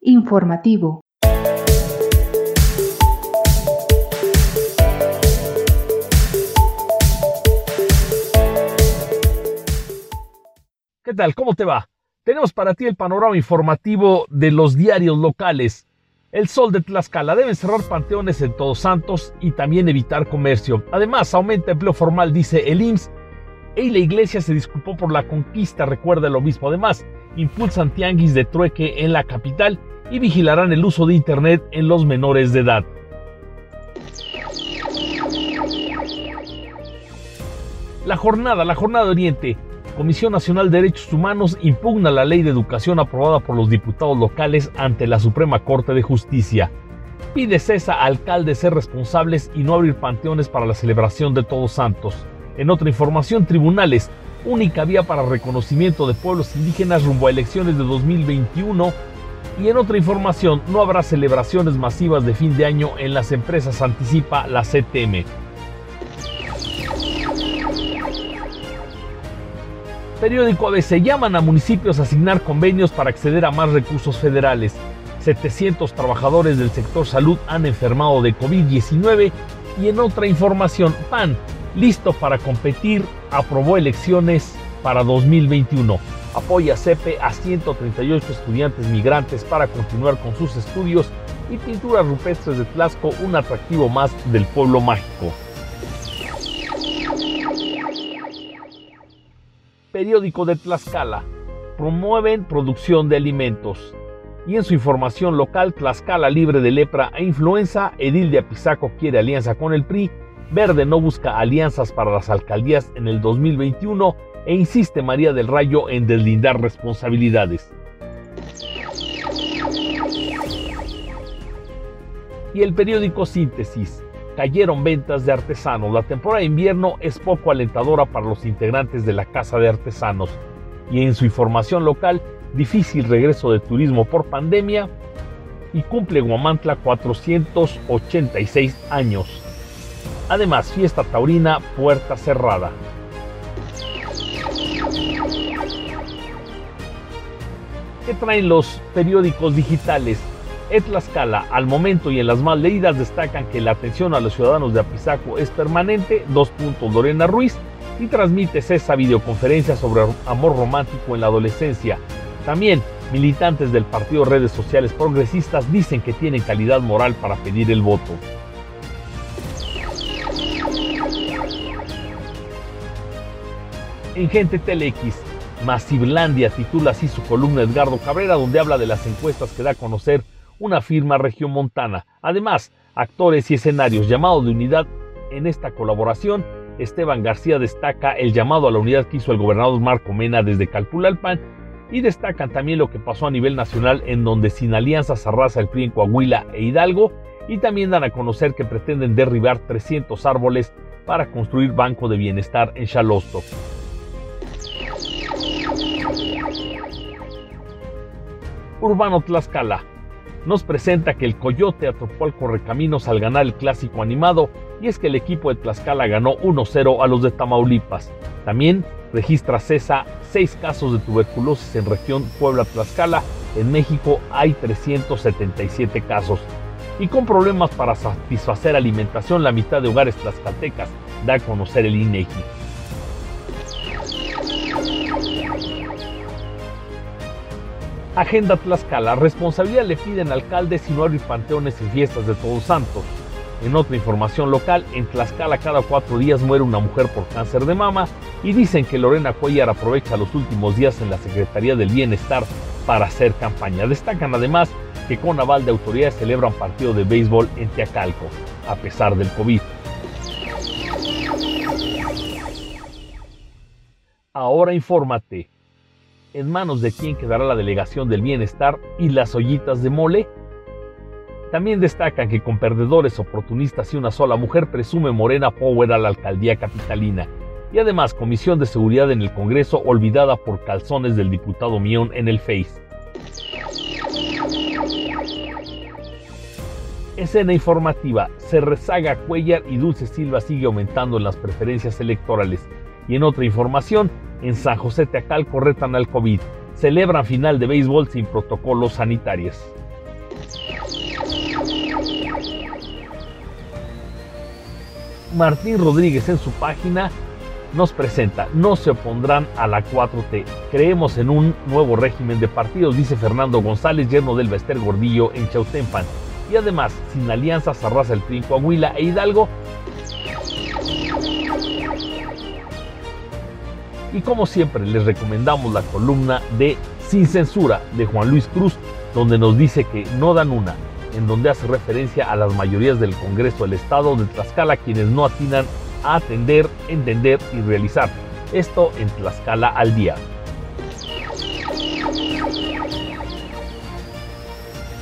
Informativo. ¿Qué tal? ¿Cómo te va? Tenemos para ti el panorama informativo de los diarios locales. El Sol de Tlaxcala debe cerrar panteones en Todos Santos y también evitar comercio. Además, aumenta empleo formal, dice el IMSS. Y la iglesia se disculpó por la conquista, recuerda lo mismo. Además, impulsan tianguis de trueque en la capital y vigilarán el uso de Internet en los menores de edad. La jornada, la jornada de Oriente. Comisión Nacional de Derechos Humanos impugna la ley de educación aprobada por los diputados locales ante la Suprema Corte de Justicia. Pide cesa a alcaldes ser responsables y no abrir panteones para la celebración de Todos Santos. En otra información, tribunales, única vía para reconocimiento de pueblos indígenas rumbo a elecciones de 2021. Y en otra información, no habrá celebraciones masivas de fin de año en las empresas, anticipa la CTM. Periódico ABC llaman a municipios a asignar convenios para acceder a más recursos federales. 700 trabajadores del sector salud han enfermado de COVID-19 y en otra información, PAN, listo para competir, aprobó elecciones para 2021. Apoya CEPE a 138 estudiantes migrantes para continuar con sus estudios y pinturas rupestres de Tlaxco, un atractivo más del pueblo mágico. periódico de Tlaxcala. Promueven producción de alimentos. Y en su información local, Tlaxcala libre de lepra e influenza, Edil de Apizaco quiere alianza con el PRI, Verde no busca alianzas para las alcaldías en el 2021 e insiste María del Rayo en deslindar responsabilidades. Y el periódico Síntesis cayeron ventas de artesanos. La temporada de invierno es poco alentadora para los integrantes de la Casa de Artesanos. Y en su información local, difícil regreso de turismo por pandemia y cumple Guamantla 486 años. Además, fiesta taurina, puerta cerrada. ¿Qué traen los periódicos digitales? Etlascala, al momento y en las más leídas destacan que la atención a los ciudadanos de Apizaco es permanente, dos puntos Lorena Ruiz, y transmite esa videoconferencia sobre amor romántico en la adolescencia. También militantes del partido Redes Sociales Progresistas dicen que tienen calidad moral para pedir el voto. En Gente Telex, Masiblandia titula así su columna Edgardo Cabrera, donde habla de las encuestas que da a conocer una firma regiomontana. Además, actores y escenarios llamado de unidad en esta colaboración. Esteban García destaca el llamado a la unidad que hizo el gobernador Marco Mena desde Calpulalpan y destacan también lo que pasó a nivel nacional en donde sin alianzas arrasa el PRI en Coahuila e Hidalgo y también dan a conocer que pretenden derribar 300 árboles para construir banco de bienestar en Xalosto. Urbano Tlaxcala nos presenta que el Coyote atropó al Correcaminos al ganar el clásico animado y es que el equipo de Tlaxcala ganó 1-0 a los de Tamaulipas. También registra CESA 6 casos de tuberculosis en región Puebla-Tlaxcala. En México hay 377 casos. Y con problemas para satisfacer alimentación, la mitad de hogares tlaxcaltecas da a conocer el INEGI. Agenda Tlaxcala. Responsabilidad le piden alcaldes si no abrir panteones en fiestas de Todos Santos. En otra información local, en Tlaxcala cada cuatro días muere una mujer por cáncer de mama y dicen que Lorena Cuellar aprovecha los últimos días en la Secretaría del Bienestar para hacer campaña. Destacan además que con aval de autoridades celebran partido de béisbol en Teacalco, a pesar del COVID. Ahora infórmate en manos de quién quedará la delegación del bienestar y las ollitas de mole. También destacan que con perdedores oportunistas y una sola mujer presume Morena Power a la alcaldía capitalina. Y además Comisión de Seguridad en el Congreso olvidada por calzones del diputado Mion en el Face. Escena informativa. Se rezaga Cuellar y Dulce Silva sigue aumentando en las preferencias electorales. Y en otra información, en San José Teacalco retan al COVID. celebran final de béisbol sin protocolos sanitarios. Martín Rodríguez en su página nos presenta, no se opondrán a la 4T. Creemos en un nuevo régimen de partidos, dice Fernando González, yerno del Bester Gordillo en Chautempan. Y además, sin alianzas, arrasa el PRI Coahuila e Hidalgo. Y como siempre, les recomendamos la columna de Sin Censura de Juan Luis Cruz, donde nos dice que no dan una, en donde hace referencia a las mayorías del Congreso del Estado de Tlaxcala, quienes no atinan a atender, entender y realizar. Esto en Tlaxcala al día.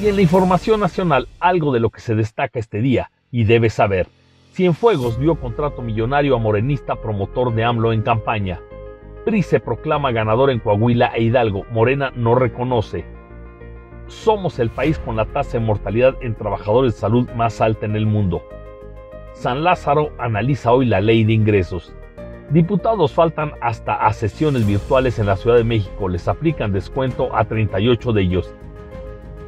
Y en la información nacional, algo de lo que se destaca este día y debe saber. Cienfuegos dio contrato millonario a morenista promotor de AMLO en campaña. PRI se proclama ganador en Coahuila e Hidalgo. Morena no reconoce. Somos el país con la tasa de mortalidad en trabajadores de salud más alta en el mundo. San Lázaro analiza hoy la ley de ingresos. Diputados faltan hasta a sesiones virtuales en la Ciudad de México. Les aplican descuento a 38 de ellos.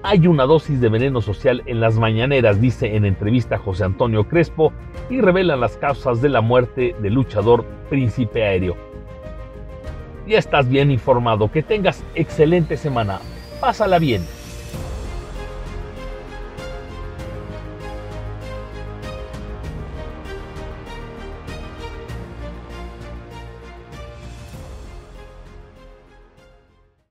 Hay una dosis de veneno social en las mañaneras, dice en entrevista José Antonio Crespo, y revelan las causas de la muerte del luchador Príncipe Aéreo. Ya estás bien informado. Que tengas excelente semana. Pásala bien.